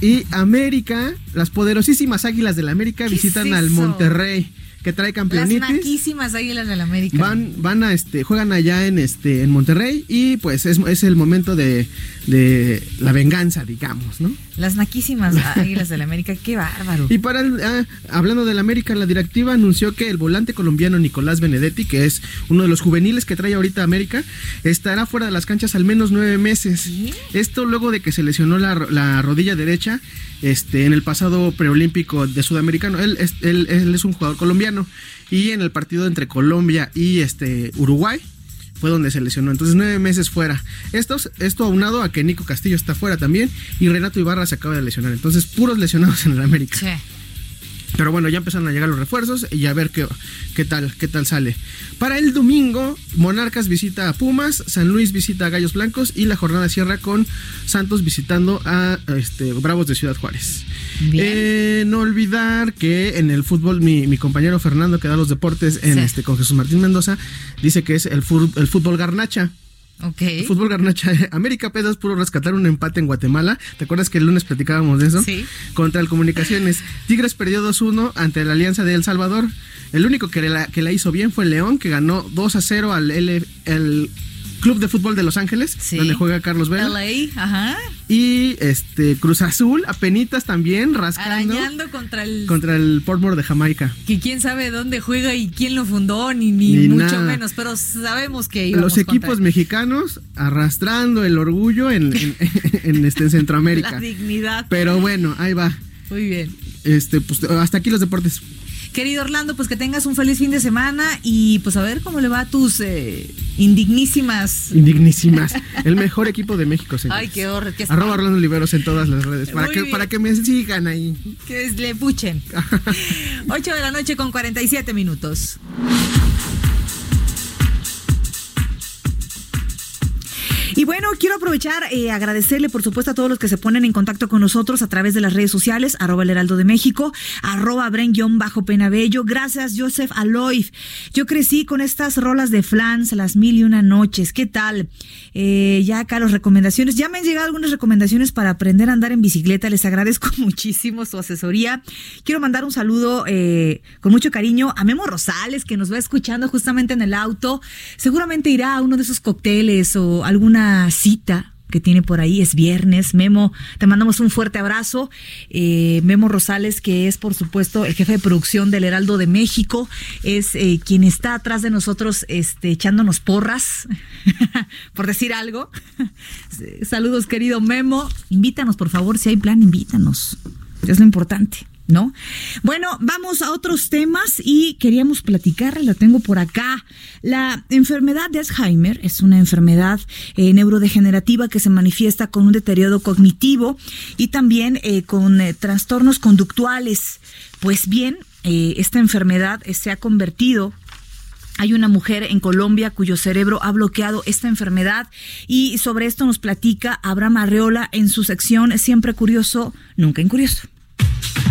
y América, las poderosísimas águilas del América ¿Qué visitan es al? Monterrey, que trae Las campeonitis. naquísimas águilas del América. Van, van a este, juegan allá en este, en Monterrey y pues es, es el momento de, de la venganza, digamos, ¿no? Las naquísimas (laughs) águilas del América, qué bárbaro. Y para el- ah, hablando del América, la directiva anunció que el volante colombiano Nicolás Benedetti, que es uno de los juveniles que trae ahorita América, estará fuera de las canchas al menos nueve meses. Esto luego de que se lesionó la, la rodilla derecha este, en el pasado preolímpico de Sudamericano. Él, es- él- él es un jugador colombiano y en el partido entre Colombia y este, Uruguay fue donde se lesionó. Entonces, nueve meses fuera. Esto, esto aunado a que Nico Castillo está fuera también y Renato Ibarra se acaba de lesionar. Entonces, puros lesionados en el América. Sí. Pero bueno, ya empezaron a llegar los refuerzos y a ver qué, qué tal, qué tal sale. Para el domingo, Monarcas visita a Pumas, San Luis visita a Gallos Blancos y la jornada cierra con Santos visitando a este, Bravos de Ciudad Juárez. Eh, no olvidar que en el fútbol, mi, mi compañero Fernando, que da los deportes en Sí. este con Jesús Martín Mendoza, dice que es el, el fútbol garnacha. Ok. Fútbol Garnacha. América Pedas pudo rescatar un empate en Guatemala. ¿Te acuerdas que el lunes platicábamos de eso? Sí. Contra el Comunicaciones. Tigres perdió 2-1 ante la Alianza de El Salvador. El único que la, que la hizo bien fue León, que ganó 2 0 al L- el Club de Fútbol de Los Ángeles, donde juega Carlos Vela. LA, ajá. Y este Cruz Azul, apenitas también, rascando Arañando contra el. contra el Portmore de Jamaica. Que quién sabe dónde juega y quién lo fundó, ni, ni, Ni mucho nada. menos, pero sabemos que Los equipos contra mexicanos arrastrando el orgullo en, en- (laughs) en, este, en Centroamérica. la dignidad. Pero bueno, ahí va. Muy bien. Este, pues hasta aquí los deportes. Querido Orlando, pues que tengas un feliz fin de semana y pues a ver cómo le va a tus eh, indignísimas. Indignísimas. (laughs) El mejor equipo de México, señor. Ay, qué horror. Que, Arroba Orlando Oliveros en todas las redes. Para Muy que, bien. para que me sigan ahí. que le puchen. (laughs) 8 de la noche con 47 minutos. Bueno, quiero aprovechar, eh, agradecerle por supuesto a todos los que se ponen en contacto con nosotros a través de las redes sociales, arroba el heraldo de México, arroba bren-penabello. Gracias, Joseph Aloy. Yo crecí con estas rolas de Flans, las mil y una noches. ¿Qué tal? Eh, ya acá las recomendaciones. Ya me han llegado algunas recomendaciones para aprender a andar en bicicleta. Les agradezco (laughs) muchísimo su asesoría. Quiero mandar un saludo eh, con mucho cariño a Memo Rosales, que nos va escuchando justamente en el auto. Seguramente irá a uno de esos cócteles o alguna cita que tiene por ahí, es viernes. Memo, te mandamos un fuerte abrazo. Eh, Memo Rosales, que es por supuesto el jefe de producción del Heraldo de México, es eh, quien está atrás de nosotros este, echándonos porras, (laughs) por decir algo. (laughs) Saludos, querido Memo. Invítanos, por favor, si hay plan, invítanos. Es lo importante. ¿No? Bueno, vamos a otros temas y queríamos platicar, la tengo por acá. La enfermedad de Alzheimer es una enfermedad eh, neurodegenerativa que se manifiesta con un deterioro cognitivo y también eh, con eh, trastornos conductuales. Pues bien, esta enfermedad se ha convertido hay una mujer en Colombia cuyo cerebro ha bloqueado esta enfermedad y sobre esto nos platica Abraham Arreola en su sección Siempre Curioso, Nunca Incurioso.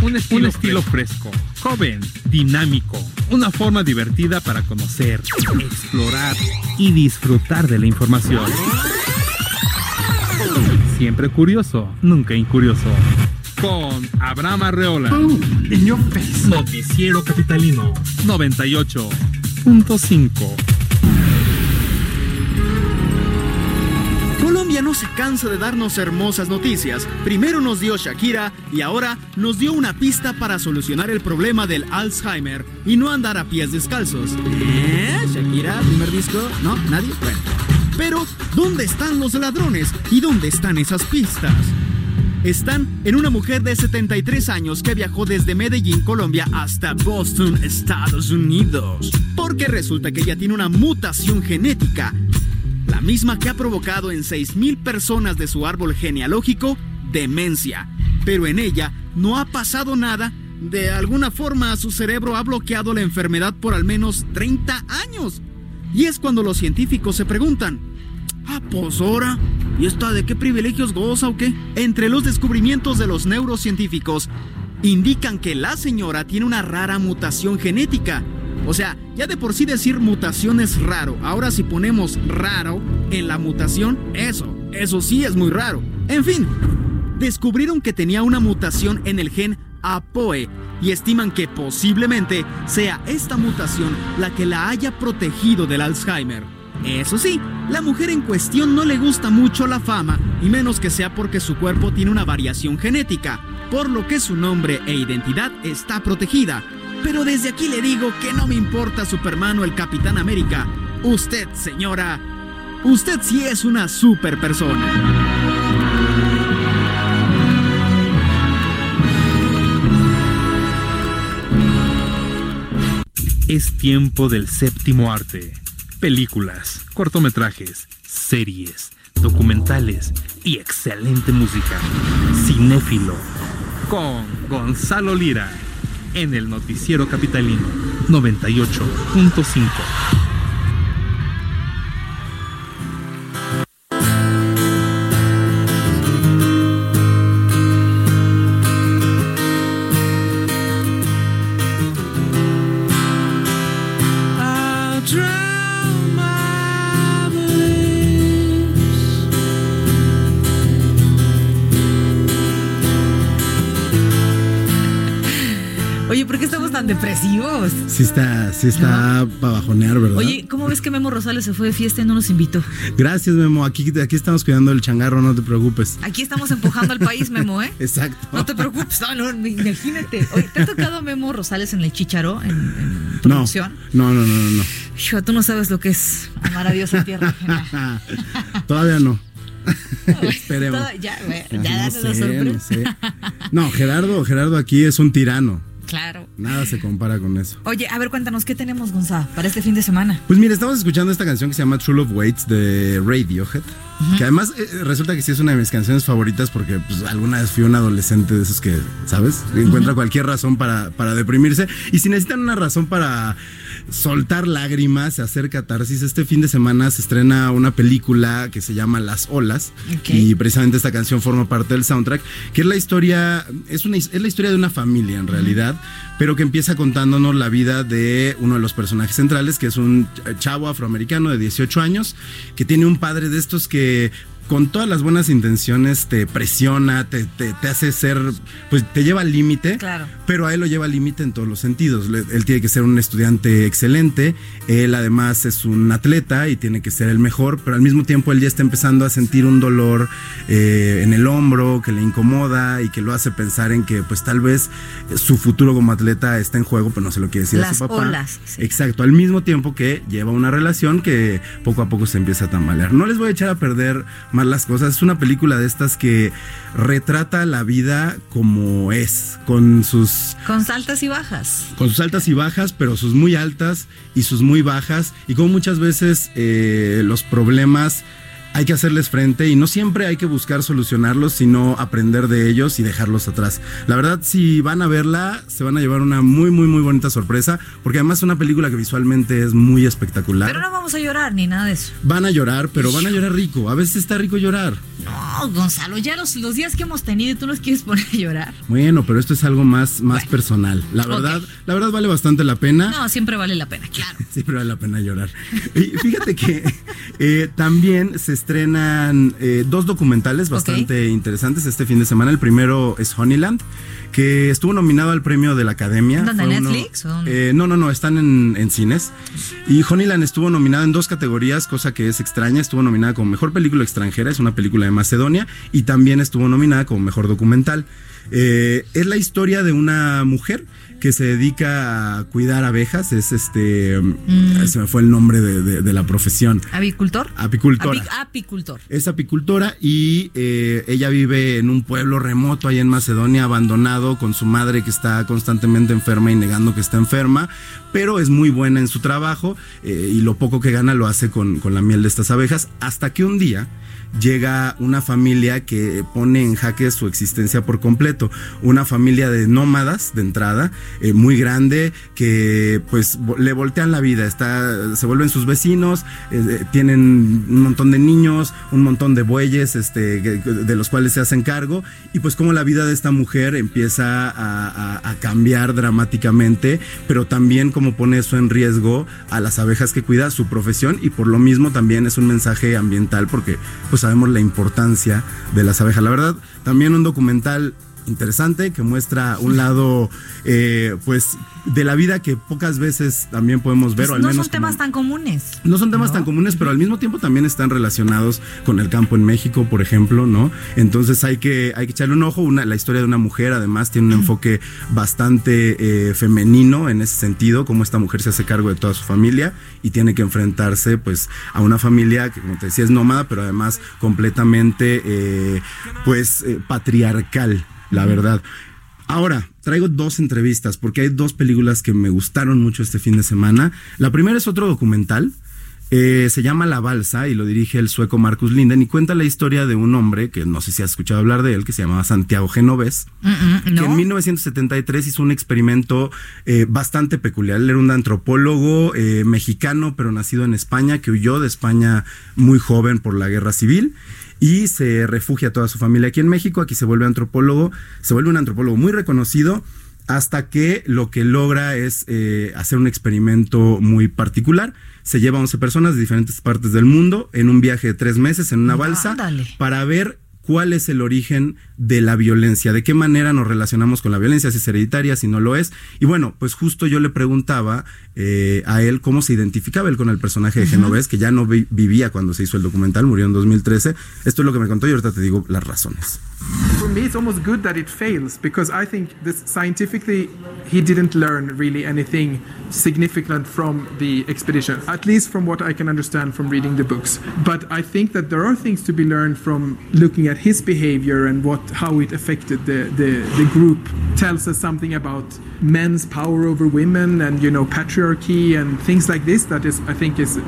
Un estilo, fresco, joven, dinámico, una forma divertida para conocer, explorar y disfrutar de la información. Siempre curioso, nunca incurioso. Con Abraham Arreola. Noticiero Capitalino 98.5. Colombia no se cansa de darnos hermosas noticias. Primero nos dio Shakira y ahora nos dio una pista para solucionar el problema del Alzheimer y no andar a pies descalzos. ¿Eh? ¿Shakira? ¿Primer disco? ¿No? ¿Nadie? Bueno. Pero, ¿dónde están los ladrones? ¿Y dónde están esas pistas? Están en una mujer de 73 años que viajó desde Medellín, Colombia, hasta Boston, Estados Unidos. Porque resulta que ella tiene una mutación genética misma que ha provocado en 6.000 personas de su árbol genealógico demencia. Pero en ella no ha pasado nada. De alguna forma su cerebro ha bloqueado la enfermedad por al menos 30 años. Y es cuando los científicos se preguntan, ah, pues ahora, ¿y esta de qué privilegios goza o qué? Entre los descubrimientos de los neurocientíficos, indican que la señora tiene una rara mutación genética. O sea, ya de por sí decir mutación es raro. Ahora si ponemos raro en la mutación, eso, eso sí es muy raro. En fin, descubrieron que tenía una mutación en el gen APOE y estiman que posiblemente sea esta mutación la que la haya protegido del Alzheimer. Eso sí, la mujer en cuestión no le gusta mucho la fama, y menos que sea porque su cuerpo tiene una variación genética, por lo que su nombre e identidad está protegida. Pero desde aquí le digo que no me importa Superman o el Capitán América. Usted, señora, usted sí es una super persona. Es tiempo del séptimo arte. Películas, cortometrajes, series, documentales y excelente música. Cinéfilo. Con Gonzalo Lira. En el Noticiero Capitalino 98.5. I ¿por qué estamos tan depresivos? Sí está, sí está para bajonear, ¿verdad? Oye, ¿cómo ves que Memo Rosales se fue de fiesta y no nos invitó? Gracias, Memo. Aquí, aquí estamos cuidando el changarro, no te preocupes. Aquí estamos empujando al país, Memo, ¿eh? (laughs) Exacto. No te preocupes, no, no, imagínate. Oye, ¿te ha tocado Memo Rosales en el Chicharo, en, en producción? No, no, no, no, no. Hijo, tú no sabes lo que es amar a Dios en tierra ajena. (laughs) Todavía no. (laughs) Esperemos. Todo- ya, güey, ya no sé, sorpresa. no sé. No, Gerardo, Gerardo aquí es un tirano. Claro. Nada se compara con eso. Oye, a ver, cuéntanos, ¿qué tenemos, Gonzalo, para este fin de semana? Pues mira, estamos escuchando esta canción que se llama True Love Waits de Radiohead. Que además eh, resulta que sí es una de mis canciones favoritas porque pues, alguna vez fui un adolescente de esos que, ¿sabes? Encuentra cualquier razón para, para deprimirse. Y si necesitan una razón para soltar lágrimas, hacer catarsis, este fin de semana se estrena una película que se llama Las Olas. Y precisamente esta canción forma parte del soundtrack, que es la historia, es, una, es la historia de una familia en realidad, pero que empieza contándonos la vida de uno de los personajes centrales, que es un chavo afroamericano de 18 años, que tiene un padre de estos que con todas las buenas intenciones te presiona, te, te- te hace ser, pues te lleva al límite, Claro. pero a él lo lleva al límite en todos los sentidos. Él tiene que ser un estudiante excelente, él además es un atleta y tiene que ser el mejor, pero al mismo tiempo él ya está empezando a sentir un dolor eh, en el hombro que le incomoda y que lo hace pensar en que pues tal vez su futuro como atleta está en juego, pero no se lo quiere decir a Las su papá. olas, sí. Exacto, al mismo tiempo que lleva una relación que poco a poco se empieza a tambalear. No les voy a echar a perder más las cosas, es una película de estas que retrata la vida como es, con sus Con altas y bajas. con sus altas y bajas, pero sus muy altas y sus muy bajas, y como muchas veces eh, los problemas hay que hacerles frente y no siempre hay que buscar solucionarlos, sino aprender de ellos y dejarlos atrás. La verdad, si van a verla, se van a llevar una muy, muy, muy bonita sorpresa, porque además es una película que visualmente es muy espectacular. Pero no vamos a llorar ni nada de eso. Van a llorar, pero van a llorar rico. A veces está rico llorar. No, Gonzalo, ya los, los días que hemos tenido y tú nos quieres poner a llorar. Bueno, pero esto es algo más, más personal. La verdad, la verdad vale bastante la pena. No, siempre vale la pena, (laughs) claro. Siempre vale la pena llorar. Y fíjate que eh, también se estrenan eh, dos documentales bastante interesantes este fin de semana. El primero es Honeyland, que estuvo nominado al premio de la Academia. ¿Dónde, uno- Netflix? Eh, no, no, no, están en, en cines. Y Honeyland estuvo nominada en dos categorías, cosa que es extraña. Estuvo nominada como mejor película extranjera, es una película de Macedonia, y también estuvo nominada como mejor documental. Eh, es la historia de una mujer que se dedica a cuidar abejas. Es este. Mm. Se me fue el nombre de, de- de la profesión. ¿Avicultor? Apicultora. Api- apicultor. Es apicultora y eh, ella vive en un pueblo remoto ahí en Macedonia, abandonado, con su madre que está constantemente enferma y negando que está enferma, pero es muy buena en su trabajo eh, y lo poco que gana lo hace con, con la miel de estas abejas, hasta que un día llega una familia que pone en jaque su existencia por completo. Una familia de nómadas de entrada, eh, muy grande, que pues le voltean la vida. Está, se vuelven sus vecinos, eh, eh, tienen un montón de niños, un montón de bueyes, este, de los cuales se hacen cargo. Y pues como la vida de esta mujer empieza a, a- a cambiar dramáticamente, pero también como pone eso en riesgo a las abejas que cuida, su profesión, y por lo mismo también es un mensaje ambiental, porque pues sabemos la importancia de las abejas. La verdad, también un documental interesante que muestra un lado eh, pues de la vida que pocas veces también podemos ver Pues o al no menos son temas tan comunes. no son temas tan comunes, pero al mismo tiempo también están relacionados con el campo en México, por ejemplo, ¿no? Entonces hay que, hay que echarle un ojo. Una, la historia de una mujer, además, tiene un enfoque bastante eh, femenino en ese sentido, cómo esta mujer se hace cargo de toda su familia y tiene que enfrentarse, pues, a una familia que, como te decía, es nómada, pero además completamente, eh, pues, patriarcal, la verdad. Ahora, traigo dos entrevistas porque hay dos películas que me gustaron mucho este fin de semana. La primera es otro documental. eh, se llama La Balsa y lo dirige el sueco Marcus Linden y cuenta la historia de un hombre que no sé si has escuchado hablar de él, que se llamaba Santiago Genovés, que en 1973 hizo un experimento eh, bastante peculiar. Él era un antropólogo eh, mexicano, pero nacido en España, que huyó de España muy joven por la guerra civil y se refugia toda su familia aquí en México. Aquí se vuelve antropólogo, se vuelve un antropólogo muy reconocido hasta que lo que logra es eh, hacer un experimento muy particular. Se lleva a 11 personas de diferentes partes del mundo en un viaje de tres meses en una balsa Ándale. para ver cuál es el origen de la violencia, de qué manera nos relacionamos con la violencia, si es hereditaria, si no lo es. Y bueno, pues justo yo le preguntaba eh, a él cómo se identificaba él con el personaje de Genovés, que ya no vi- vivía cuando se hizo el documental, murió en 2013. Esto es lo que me contó y ahorita te digo las razones. Me, it's almost good that it fails because I think this scientifically he didn't learn really anything significant from the expedition, at least from what I can understand from reading the books. But I think that there are things to be learned from looking at his behavior and what how it affected the, the, the group. Tells us something about men's power over women and you know patriarchy and things like this that is I think is uh,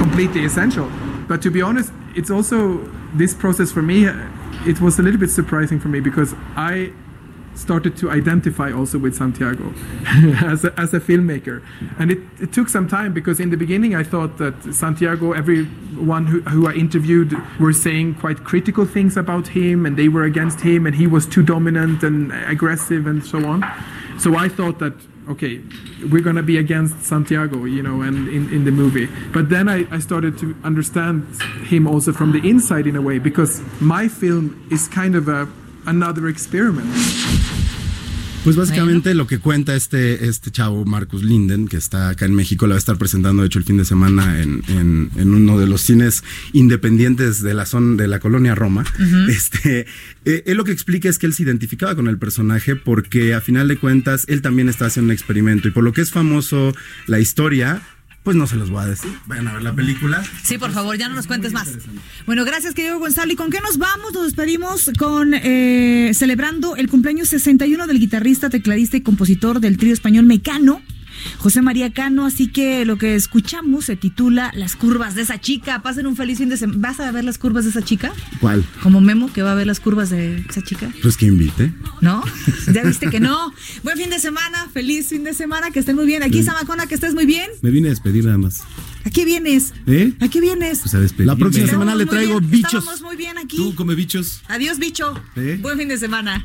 completely essential. But to be honest, it's also this process for me. It was a little bit surprising for me because I started to identify also with Santiago (laughs) as, a, as a filmmaker. And it, it took some time because in the beginning I thought that Santiago, everyone who, who I interviewed were saying quite critical things about him and they were against him and he was too dominant and aggressive and so on. So I thought that, okay, we're going to be against Santiago, you know, and in, in the movie. But then I, I started to understand him also from the inside in a way because my film is kind of a, another experiment. Pues básicamente lo que cuenta este, este chavo, Marcus Linden, que está acá en México, la va a estar presentando, de hecho, el fin de semana en, en- en uno de los cines independientes de la zona de la colonia Roma. Este, eh, él lo que explica es que él se identificaba con el personaje porque a final de cuentas él también está haciendo un experimento y por lo que es famoso la historia, pues no se los voy a decir. Vayan a ver la película. Sí, por favor, ya no nos cuentes más. Bueno, gracias, querido Gonzalo. ¿Y con qué nos vamos? Nos despedimos con eh, celebrando el cumpleaños 61 del guitarrista, tecladista y compositor del trío español Mecano. José María Cano, así que lo que escuchamos se titula Las curvas de esa chica. Pasen un feliz fin de semana. ¿Vas a ver las curvas de esa chica? ¿Cuál? Como Memo, que va a ver las curvas de esa chica. Pues que invite. ¿No? Ya viste que no. Buen fin de semana, feliz fin de semana, que estén muy bien. Aquí. Samacona, que estés muy bien. Me vine a despedir nada más. ¿A qué vienes? ¿Eh? ¿A qué vienes? Pues a despedir. La próxima Estábamos semana le traigo bien, bichos. Estábamos muy bien aquí. Tú come bichos. Adiós, bicho. ¿Eh? Buen fin de semana.